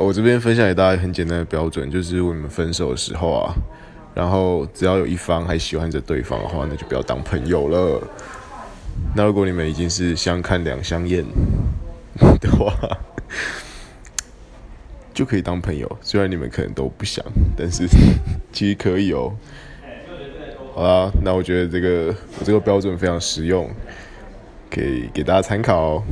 我这边分享给大家很简单的标准，就是如你们分手的时候啊，然后只要有一方还喜欢着对方的话，那就不要当朋友了。那如果你们已经是相看两相厌的话，就可以当朋友。虽然你们可能都不想，但是 其实可以哦。好啦，那我觉得这个我这个标准非常实用，可以给大家参考哦。